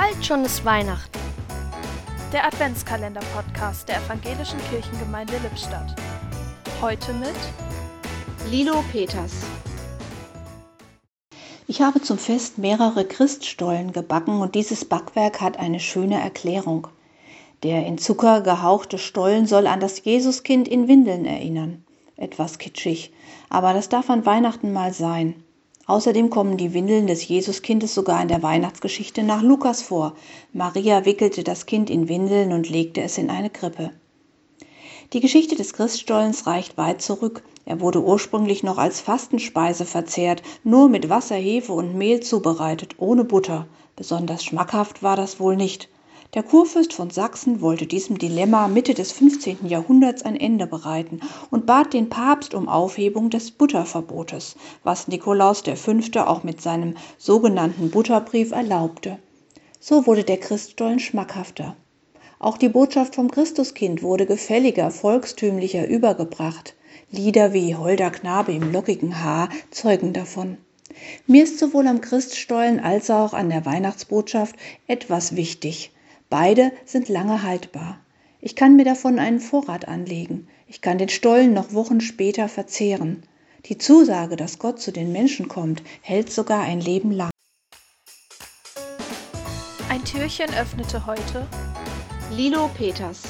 Bald schon ist Weihnachten. Der Adventskalender-Podcast der Evangelischen Kirchengemeinde Lippstadt. Heute mit Lilo Peters. Ich habe zum Fest mehrere Christstollen gebacken und dieses Backwerk hat eine schöne Erklärung. Der in Zucker gehauchte Stollen soll an das Jesuskind in Windeln erinnern. Etwas kitschig, aber das darf an Weihnachten mal sein. Außerdem kommen die Windeln des Jesuskindes sogar in der Weihnachtsgeschichte nach Lukas vor. Maria wickelte das Kind in Windeln und legte es in eine Krippe. Die Geschichte des Christstollens reicht weit zurück. Er wurde ursprünglich noch als Fastenspeise verzehrt, nur mit Wasser, Hefe und Mehl zubereitet, ohne Butter. Besonders schmackhaft war das wohl nicht. Der Kurfürst von Sachsen wollte diesem Dilemma Mitte des 15. Jahrhunderts ein Ende bereiten und bat den Papst um Aufhebung des Butterverbotes, was Nikolaus V. auch mit seinem sogenannten Butterbrief erlaubte. So wurde der Christstollen schmackhafter. Auch die Botschaft vom Christuskind wurde gefälliger, volkstümlicher übergebracht. Lieder wie Holder Knabe im lockigen Haar zeugen davon. Mir ist sowohl am Christstollen als auch an der Weihnachtsbotschaft etwas wichtig. Beide sind lange haltbar. Ich kann mir davon einen Vorrat anlegen. Ich kann den Stollen noch Wochen später verzehren. Die Zusage, dass Gott zu den Menschen kommt, hält sogar ein Leben lang. Ein Türchen öffnete heute Lilo Peters